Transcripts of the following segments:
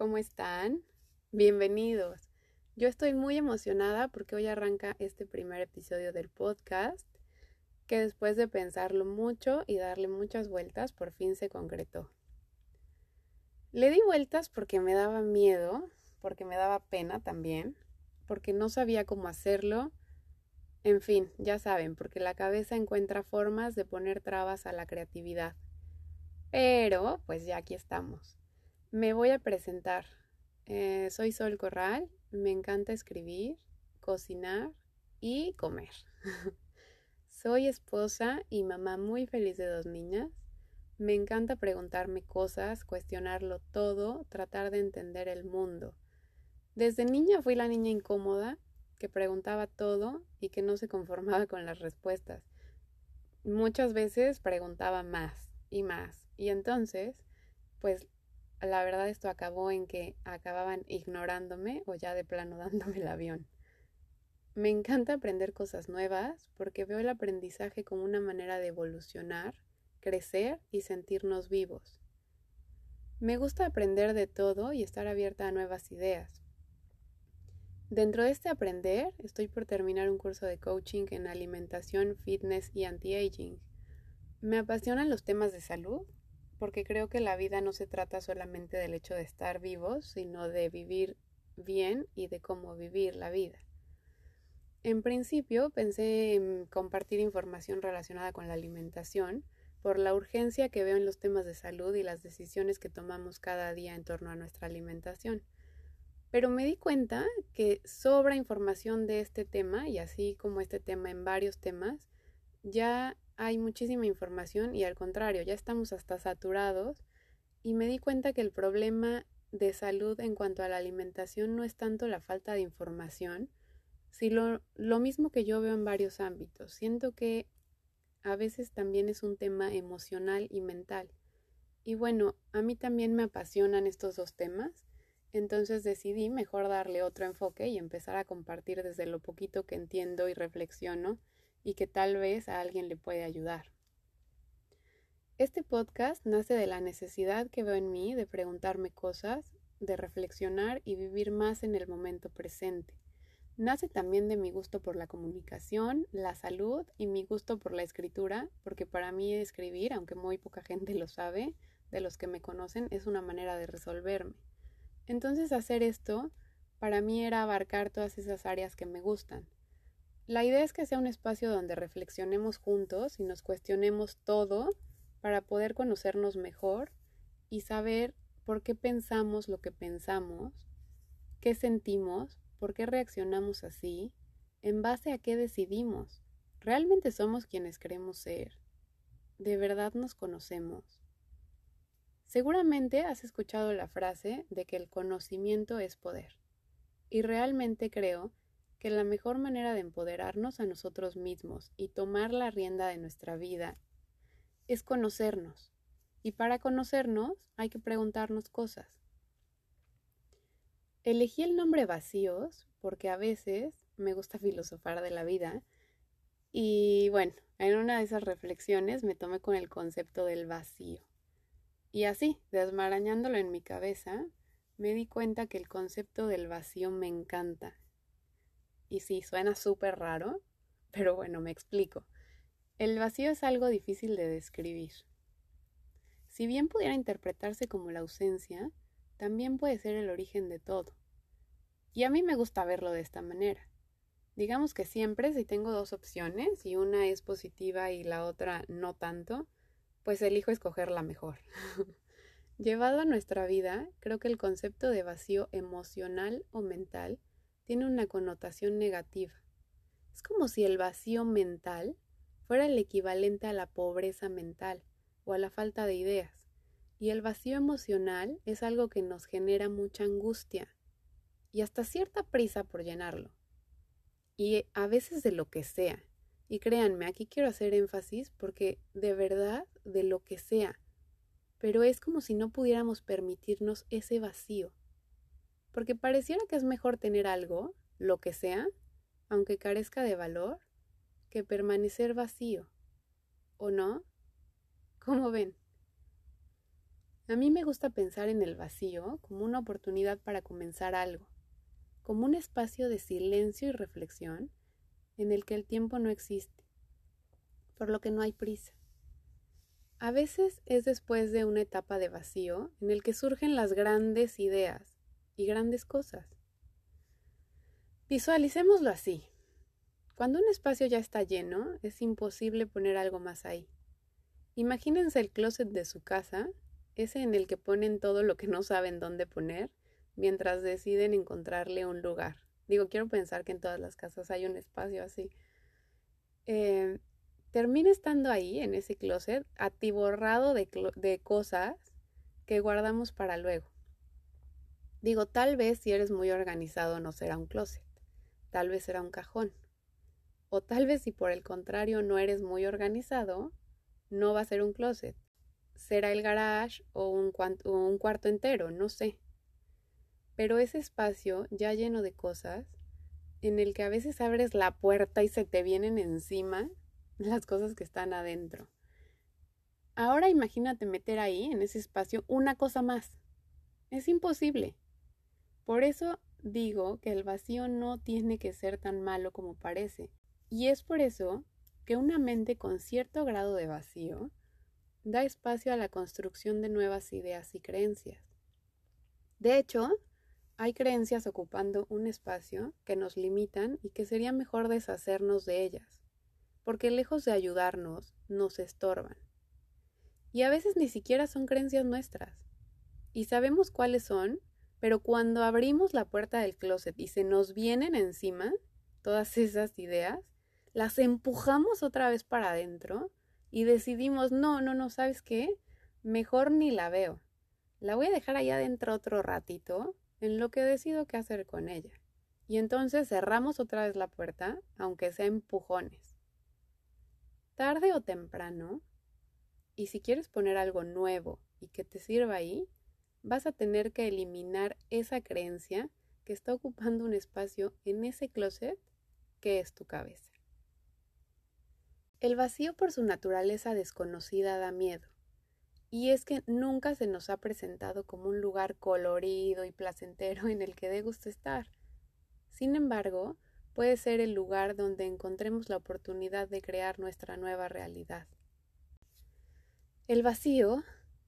¿Cómo están? Bienvenidos. Yo estoy muy emocionada porque hoy arranca este primer episodio del podcast que después de pensarlo mucho y darle muchas vueltas por fin se concretó. Le di vueltas porque me daba miedo, porque me daba pena también, porque no sabía cómo hacerlo. En fin, ya saben, porque la cabeza encuentra formas de poner trabas a la creatividad. Pero, pues ya aquí estamos. Me voy a presentar. Eh, soy Sol Corral, me encanta escribir, cocinar y comer. soy esposa y mamá muy feliz de dos niñas. Me encanta preguntarme cosas, cuestionarlo todo, tratar de entender el mundo. Desde niña fui la niña incómoda que preguntaba todo y que no se conformaba con las respuestas. Muchas veces preguntaba más y más. Y entonces, pues la verdad esto acabó en que acababan ignorándome o ya de plano dándome el avión. Me encanta aprender cosas nuevas porque veo el aprendizaje como una manera de evolucionar, crecer y sentirnos vivos. Me gusta aprender de todo y estar abierta a nuevas ideas. Dentro de este aprender, estoy por terminar un curso de coaching en alimentación, fitness y anti-aging. Me apasionan los temas de salud porque creo que la vida no se trata solamente del hecho de estar vivos, sino de vivir bien y de cómo vivir la vida. En principio pensé en compartir información relacionada con la alimentación por la urgencia que veo en los temas de salud y las decisiones que tomamos cada día en torno a nuestra alimentación. Pero me di cuenta que sobra información de este tema y así como este tema en varios temas, ya hay muchísima información y al contrario, ya estamos hasta saturados y me di cuenta que el problema de salud en cuanto a la alimentación no es tanto la falta de información, sino lo mismo que yo veo en varios ámbitos. Siento que a veces también es un tema emocional y mental. Y bueno, a mí también me apasionan estos dos temas, entonces decidí mejor darle otro enfoque y empezar a compartir desde lo poquito que entiendo y reflexiono y que tal vez a alguien le puede ayudar. Este podcast nace de la necesidad que veo en mí de preguntarme cosas, de reflexionar y vivir más en el momento presente. Nace también de mi gusto por la comunicación, la salud y mi gusto por la escritura, porque para mí escribir, aunque muy poca gente lo sabe, de los que me conocen, es una manera de resolverme. Entonces hacer esto para mí era abarcar todas esas áreas que me gustan. La idea es que sea un espacio donde reflexionemos juntos y nos cuestionemos todo para poder conocernos mejor y saber por qué pensamos lo que pensamos, qué sentimos, por qué reaccionamos así, en base a qué decidimos. ¿Realmente somos quienes queremos ser? ¿De verdad nos conocemos? Seguramente has escuchado la frase de que el conocimiento es poder. Y realmente creo que la mejor manera de empoderarnos a nosotros mismos y tomar la rienda de nuestra vida es conocernos. Y para conocernos hay que preguntarnos cosas. Elegí el nombre vacíos porque a veces me gusta filosofar de la vida y bueno, en una de esas reflexiones me tomé con el concepto del vacío. Y así, desmarañándolo en mi cabeza, me di cuenta que el concepto del vacío me encanta y sí, suena súper raro, pero bueno, me explico. El vacío es algo difícil de describir. Si bien pudiera interpretarse como la ausencia, también puede ser el origen de todo. Y a mí me gusta verlo de esta manera. Digamos que siempre si tengo dos opciones y una es positiva y la otra no tanto, pues elijo escoger la mejor. Llevado a nuestra vida, creo que el concepto de vacío emocional o mental tiene una connotación negativa. Es como si el vacío mental fuera el equivalente a la pobreza mental o a la falta de ideas. Y el vacío emocional es algo que nos genera mucha angustia y hasta cierta prisa por llenarlo. Y a veces de lo que sea. Y créanme, aquí quiero hacer énfasis porque de verdad, de lo que sea. Pero es como si no pudiéramos permitirnos ese vacío. Porque pareciera que es mejor tener algo, lo que sea, aunque carezca de valor, que permanecer vacío. ¿O no? ¿Cómo ven? A mí me gusta pensar en el vacío como una oportunidad para comenzar algo, como un espacio de silencio y reflexión en el que el tiempo no existe, por lo que no hay prisa. A veces es después de una etapa de vacío en el que surgen las grandes ideas y grandes cosas. Visualicémoslo así. Cuando un espacio ya está lleno, es imposible poner algo más ahí. Imagínense el closet de su casa ese en el que ponen todo lo que no saben dónde poner mientras deciden encontrarle un lugar. Digo, quiero pensar que en todas las casas hay un espacio así. Eh, termina estando ahí, en ese closet, atiborrado de, de cosas que guardamos para luego. Digo, tal vez si eres muy organizado no será un closet, tal vez será un cajón. O tal vez si por el contrario no eres muy organizado, no va a ser un closet, será el garage o un, un cuarto entero, no sé. Pero ese espacio ya lleno de cosas, en el que a veces abres la puerta y se te vienen encima las cosas que están adentro. Ahora imagínate meter ahí, en ese espacio, una cosa más. Es imposible. Por eso digo que el vacío no tiene que ser tan malo como parece. Y es por eso que una mente con cierto grado de vacío da espacio a la construcción de nuevas ideas y creencias. De hecho, hay creencias ocupando un espacio que nos limitan y que sería mejor deshacernos de ellas, porque lejos de ayudarnos, nos estorban. Y a veces ni siquiera son creencias nuestras. Y sabemos cuáles son, pero cuando abrimos la puerta del closet y se nos vienen encima todas esas ideas, las empujamos otra vez para adentro y decidimos, no, no, no, ¿sabes qué? Mejor ni la veo. La voy a dejar allá adentro otro ratito en lo que decido qué hacer con ella. Y entonces cerramos otra vez la puerta, aunque sea empujones. Tarde o temprano, y si quieres poner algo nuevo y que te sirva ahí, vas a tener que eliminar esa creencia que está ocupando un espacio en ese closet que es tu cabeza. El vacío por su naturaleza desconocida da miedo, y es que nunca se nos ha presentado como un lugar colorido y placentero en el que dé gusto estar. Sin embargo, puede ser el lugar donde encontremos la oportunidad de crear nuestra nueva realidad. El vacío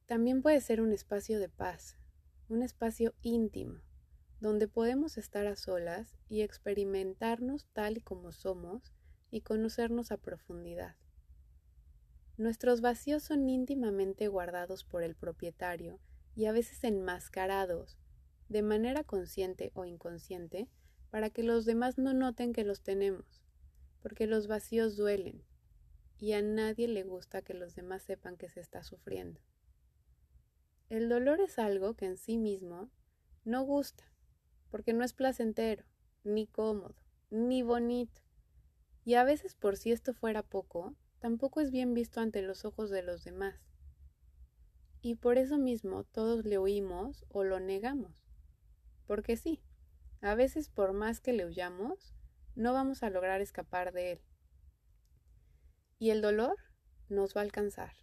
también puede ser un espacio de paz, un espacio íntimo, donde podemos estar a solas y experimentarnos tal y como somos y conocernos a profundidad. Nuestros vacíos son íntimamente guardados por el propietario y a veces enmascarados, de manera consciente o inconsciente, para que los demás no noten que los tenemos, porque los vacíos duelen y a nadie le gusta que los demás sepan que se está sufriendo. El dolor es algo que en sí mismo no gusta, porque no es placentero, ni cómodo, ni bonito. Y a veces por si esto fuera poco, tampoco es bien visto ante los ojos de los demás. Y por eso mismo todos le huimos o lo negamos. Porque sí, a veces por más que le huyamos, no vamos a lograr escapar de él. Y el dolor nos va a alcanzar,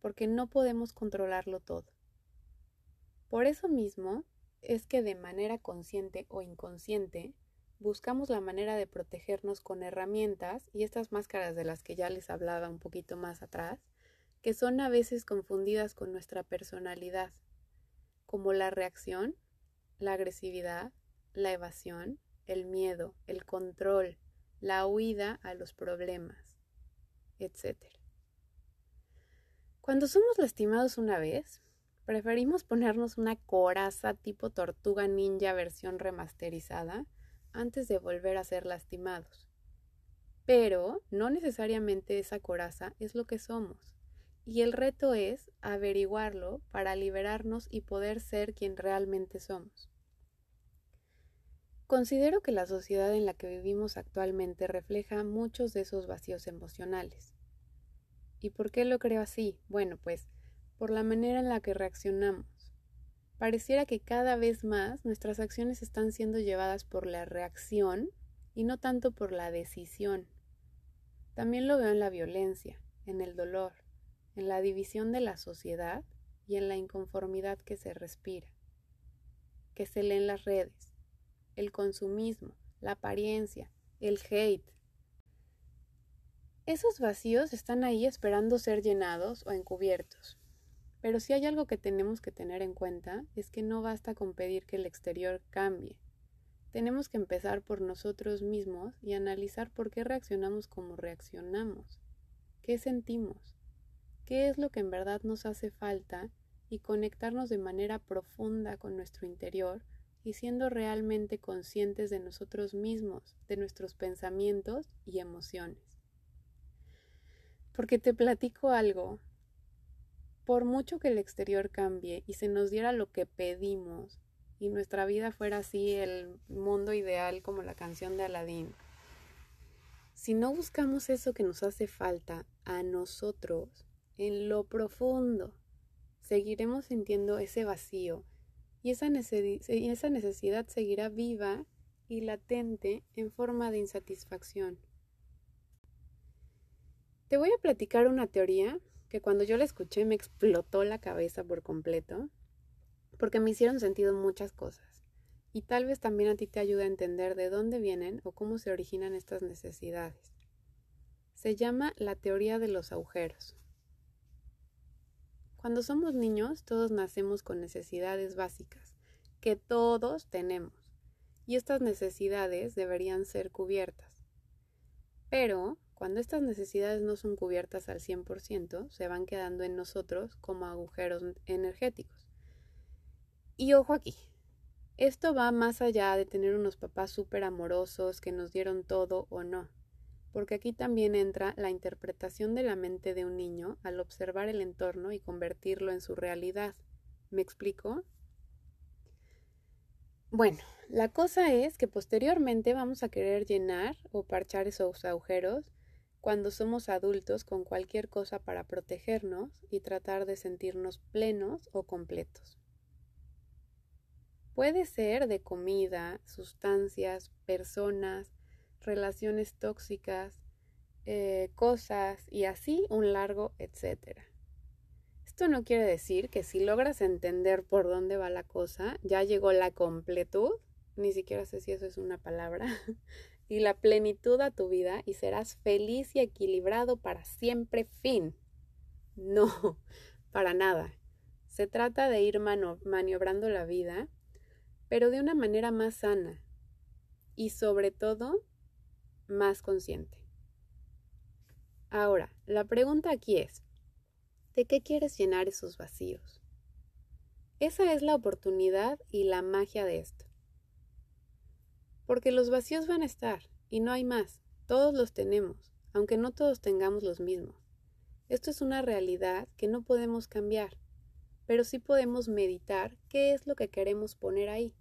porque no podemos controlarlo todo. Por eso mismo es que de manera consciente o inconsciente buscamos la manera de protegernos con herramientas y estas máscaras de las que ya les hablaba un poquito más atrás, que son a veces confundidas con nuestra personalidad, como la reacción, la agresividad, la evasión, el miedo, el control, la huida a los problemas, etc. Cuando somos lastimados una vez, preferimos ponernos una coraza tipo tortuga ninja versión remasterizada antes de volver a ser lastimados. pero no necesariamente esa coraza es lo que somos. Y el reto es averiguarlo para liberarnos y poder ser quien realmente somos. Considero que la sociedad en la que vivimos actualmente refleja muchos de esos vacíos emocionales. ¿Y por qué lo creo así? Bueno, pues por la manera en la que reaccionamos. Pareciera que cada vez más nuestras acciones están siendo llevadas por la reacción y no tanto por la decisión. También lo veo en la violencia, en el dolor, en la división de la sociedad y en la inconformidad que se respira, que se lee en las redes el consumismo, la apariencia, el hate. Esos vacíos están ahí esperando ser llenados o encubiertos. Pero si hay algo que tenemos que tener en cuenta es que no basta con pedir que el exterior cambie. Tenemos que empezar por nosotros mismos y analizar por qué reaccionamos como reaccionamos, qué sentimos, qué es lo que en verdad nos hace falta y conectarnos de manera profunda con nuestro interior y siendo realmente conscientes de nosotros mismos, de nuestros pensamientos y emociones. Porque te platico algo, por mucho que el exterior cambie y se nos diera lo que pedimos y nuestra vida fuera así el mundo ideal como la canción de Aladín, si no buscamos eso que nos hace falta a nosotros en lo profundo, seguiremos sintiendo ese vacío y esa, necesidad seguirá viva y latente en forma de insatisfacción. Te voy a platicar una teoría que cuando yo la escuché me explotó la cabeza por completo, porque me hicieron sentido muchas cosas, y tal vez también a ti te ayude a entender de dónde vienen o cómo se originan estas necesidades. Se llama la teoría de los agujeros. Cuando somos niños, todos nacemos con necesidades básicas, que todos tenemos, y estas necesidades deberían ser cubiertas. Pero, cuando estas necesidades no son cubiertas al 100%, se van quedando en nosotros como agujeros energéticos. Y ojo aquí, esto va más allá de tener unos papás súper amorosos que nos dieron todo o no porque aquí también entra la interpretación de la mente de un niño al observar el entorno y convertirlo en su realidad. ¿Me explico? Bueno, la cosa es que posteriormente vamos a querer llenar o parchar esos agujeros cuando somos adultos con cualquier cosa para protegernos y tratar de sentirnos plenos o completos. Puede ser de comida, sustancias, personas, relaciones tóxicas, eh, cosas y así un largo etcétera. Esto no quiere decir que si logras entender por dónde va la cosa, ya llegó la completud, ni siquiera sé si eso es una palabra, y la plenitud a tu vida y serás feliz y equilibrado para siempre fin. No, para nada. Se trata de ir maniobrando la vida, pero de una manera más sana y sobre todo más consciente. Ahora, la pregunta aquí es, ¿de qué quieres llenar esos vacíos? Esa es la oportunidad y la magia de esto. Porque los vacíos van a estar y no hay más. Todos los tenemos, aunque no todos tengamos los mismos. Esto es una realidad que no podemos cambiar, pero sí podemos meditar qué es lo que queremos poner ahí.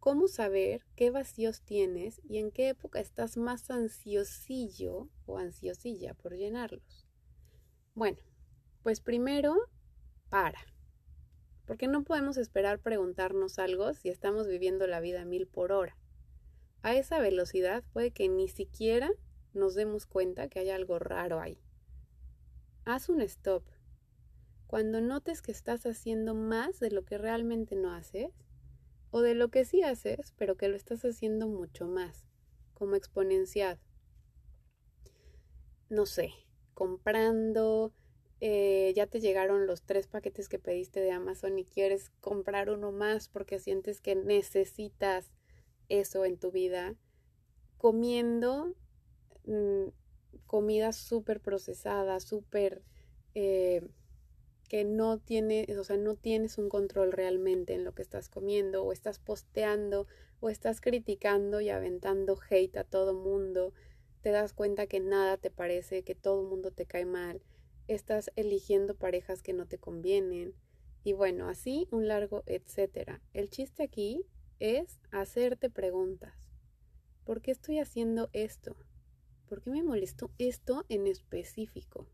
¿Cómo saber qué vacíos tienes y en qué época estás más ansiosillo o ansiosilla por llenarlos? Bueno, pues primero, para. Porque no podemos esperar preguntarnos algo si estamos viviendo la vida mil por hora. A esa velocidad puede que ni siquiera nos demos cuenta que hay algo raro ahí. Haz un stop. Cuando notes que estás haciendo más de lo que realmente no haces, o de lo que sí haces, pero que lo estás haciendo mucho más, como exponencial. No sé, comprando, eh, ya te llegaron los tres paquetes que pediste de Amazon y quieres comprar uno más porque sientes que necesitas eso en tu vida, comiendo mm, comida súper procesada, súper... Eh, que no tienes, o sea, no tienes un control realmente en lo que estás comiendo o estás posteando o estás criticando y aventando hate a todo mundo, te das cuenta que nada te parece, que todo mundo te cae mal, estás eligiendo parejas que no te convienen, y bueno, así un largo etcétera. El chiste aquí es hacerte preguntas. ¿Por qué estoy haciendo esto? ¿Por qué me molestó esto en específico?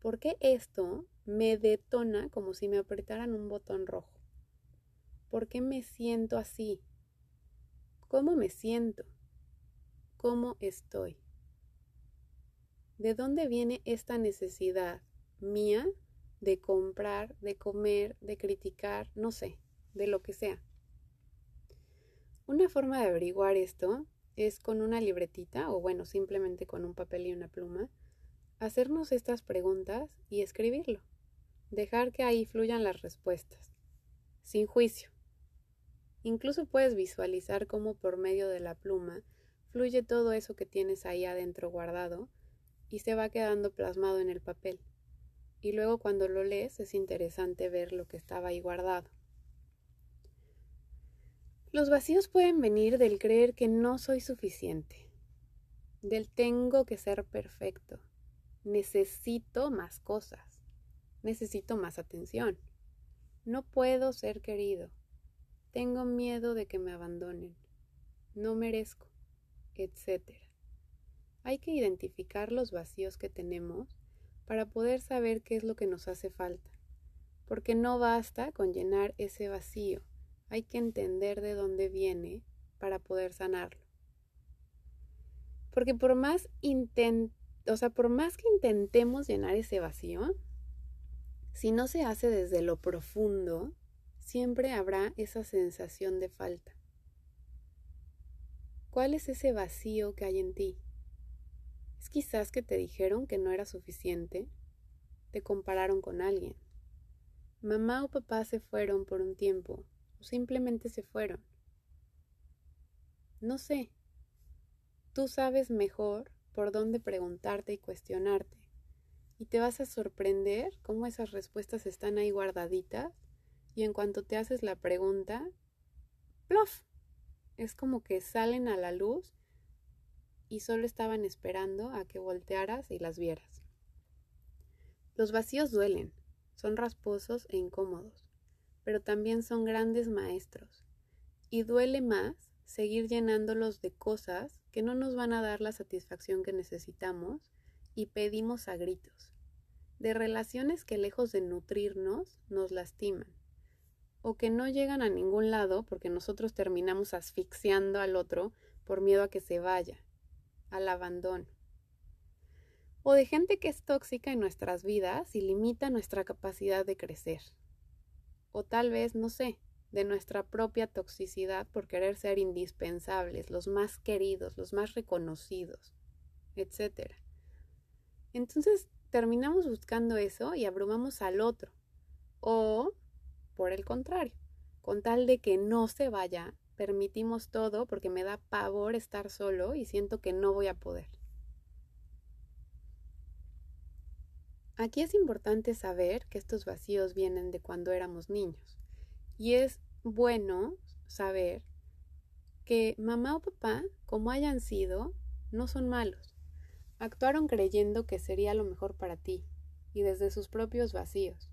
¿Por qué esto me detona como si me apretaran un botón rojo? ¿Por qué me siento así? ¿Cómo me siento? ¿Cómo estoy? ¿De dónde viene esta necesidad mía de comprar, de comer, de criticar, no sé, de lo que sea? Una forma de averiguar esto es con una libretita o bueno, simplemente con un papel y una pluma, hacernos estas preguntas y escribirlo. Dejar que ahí fluyan las respuestas, sin juicio. Incluso puedes visualizar cómo por medio de la pluma fluye todo eso que tienes ahí adentro guardado y se va quedando plasmado en el papel. Y luego cuando lo lees es interesante ver lo que estaba ahí guardado. Los vacíos pueden venir del creer que no soy suficiente, del tengo que ser perfecto, necesito más cosas, necesito más atención, no puedo ser querido, tengo miedo de que me abandonen, no merezco, etc. Hay que identificar los vacíos que tenemos para poder saber qué es lo que nos hace falta, porque no basta con llenar ese vacío hay que entender de dónde viene para poder sanarlo. Porque por más o sea, por más que intentemos llenar ese vacío, si no se hace desde lo profundo, siempre habrá esa sensación de falta. ¿Cuál es ese vacío que hay en ti? ¿Es quizás que te dijeron que no era suficiente? ¿Te compararon con alguien? Mamá o papá se fueron por un tiempo simplemente se fueron. No sé. Tú sabes mejor por dónde preguntarte y cuestionarte. Y te vas a sorprender cómo esas respuestas están ahí guardaditas y en cuanto te haces la pregunta, ¡plof! Es como que salen a la luz y solo estaban esperando a que voltearas y las vieras. Los vacíos duelen, son rasposos e incómodos pero también son grandes maestros. Y duele más seguir llenándolos de cosas que no nos van a dar la satisfacción que necesitamos y pedimos a gritos, de relaciones que lejos de nutrirnos nos lastiman, o que no llegan a ningún lado porque nosotros terminamos asfixiando al otro por miedo a que se vaya, al abandono, o de gente que es tóxica en nuestras vidas y limita nuestra capacidad de crecer o tal vez, no sé, de nuestra propia toxicidad por querer ser indispensables, los más queridos, los más reconocidos, etc. Entonces terminamos buscando eso y abrumamos al otro. O, por el contrario, con tal de que no se vaya, permitimos todo porque me da pavor estar solo y siento que no voy a poder. Aquí es importante saber que estos vacíos vienen de cuando éramos niños. Y es bueno saber que mamá o papá, como hayan sido, no son malos. Actuaron creyendo que sería lo mejor para ti y desde sus propios vacíos,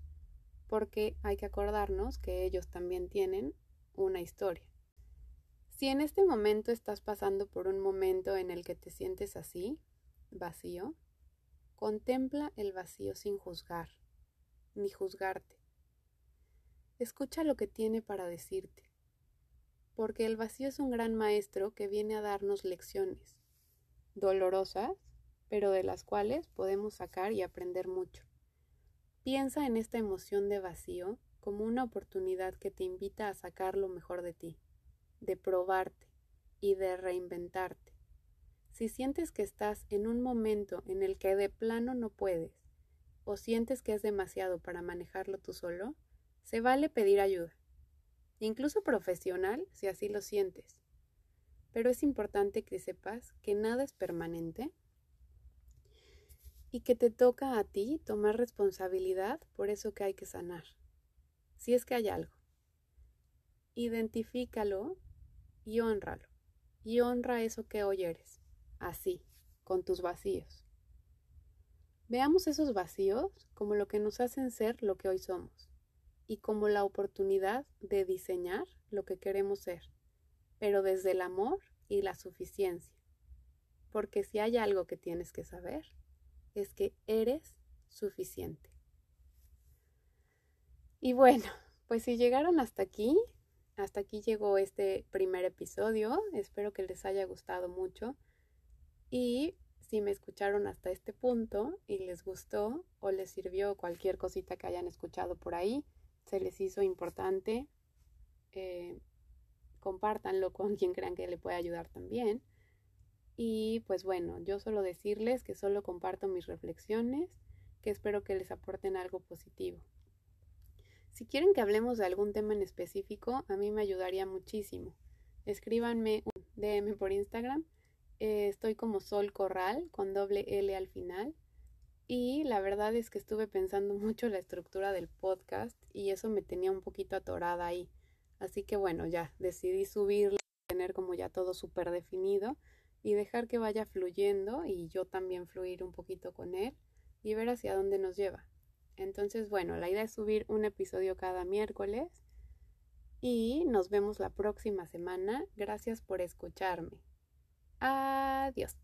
porque hay que acordarnos que ellos también tienen una historia. Si en este momento estás pasando por un momento en el que te sientes así, vacío, Contempla el vacío sin juzgar, ni juzgarte. Escucha lo que tiene para decirte, porque el vacío es un gran maestro que viene a darnos lecciones, dolorosas, pero de las cuales podemos sacar y aprender mucho. Piensa en esta emoción de vacío como una oportunidad que te invita a sacar lo mejor de ti, de probarte y de reinventarte. Si sientes que estás en un momento en el que de plano no puedes o sientes que es demasiado para manejarlo tú solo, se vale pedir ayuda, incluso profesional si así lo sientes. Pero es importante que sepas que nada es permanente y que te toca a ti tomar responsabilidad por eso que hay que sanar, si es que hay algo. Identifícalo y honralo, y honra eso que hoy eres así, con tus vacíos. Veamos esos vacíos como lo que nos hacen ser lo que hoy somos y como la oportunidad de diseñar lo que queremos ser, pero desde el amor y la suficiencia. Porque si hay algo que tienes que saber, es que eres suficiente. Y bueno, pues si llegaron hasta aquí, hasta aquí llegó este primer episodio. Espero que les haya gustado mucho. Y si me escucharon hasta este punto y les gustó o les sirvió cualquier cosita que hayan escuchado por ahí, se les hizo importante, eh, compártanlo con quien crean que le puede ayudar también. Y pues bueno, yo solo decirles que solo comparto mis reflexiones, que espero que les aporten algo positivo. Si quieren que hablemos de algún tema en específico, a mí me ayudaría muchísimo. Escríbanme un DM por Instagram. Eh, estoy como Sol Corral con doble L al final. Y la verdad es que estuve pensando mucho la estructura del podcast y eso me tenía un poquito atorada ahí. Así que bueno, ya decidí subirlo, tener como ya todo súper definido y dejar que vaya fluyendo y yo también fluir un poquito con él y ver hacia dónde nos lleva. Entonces, bueno, la idea es subir un episodio cada miércoles y nos vemos la próxima semana. Gracias por escucharme. Adiós.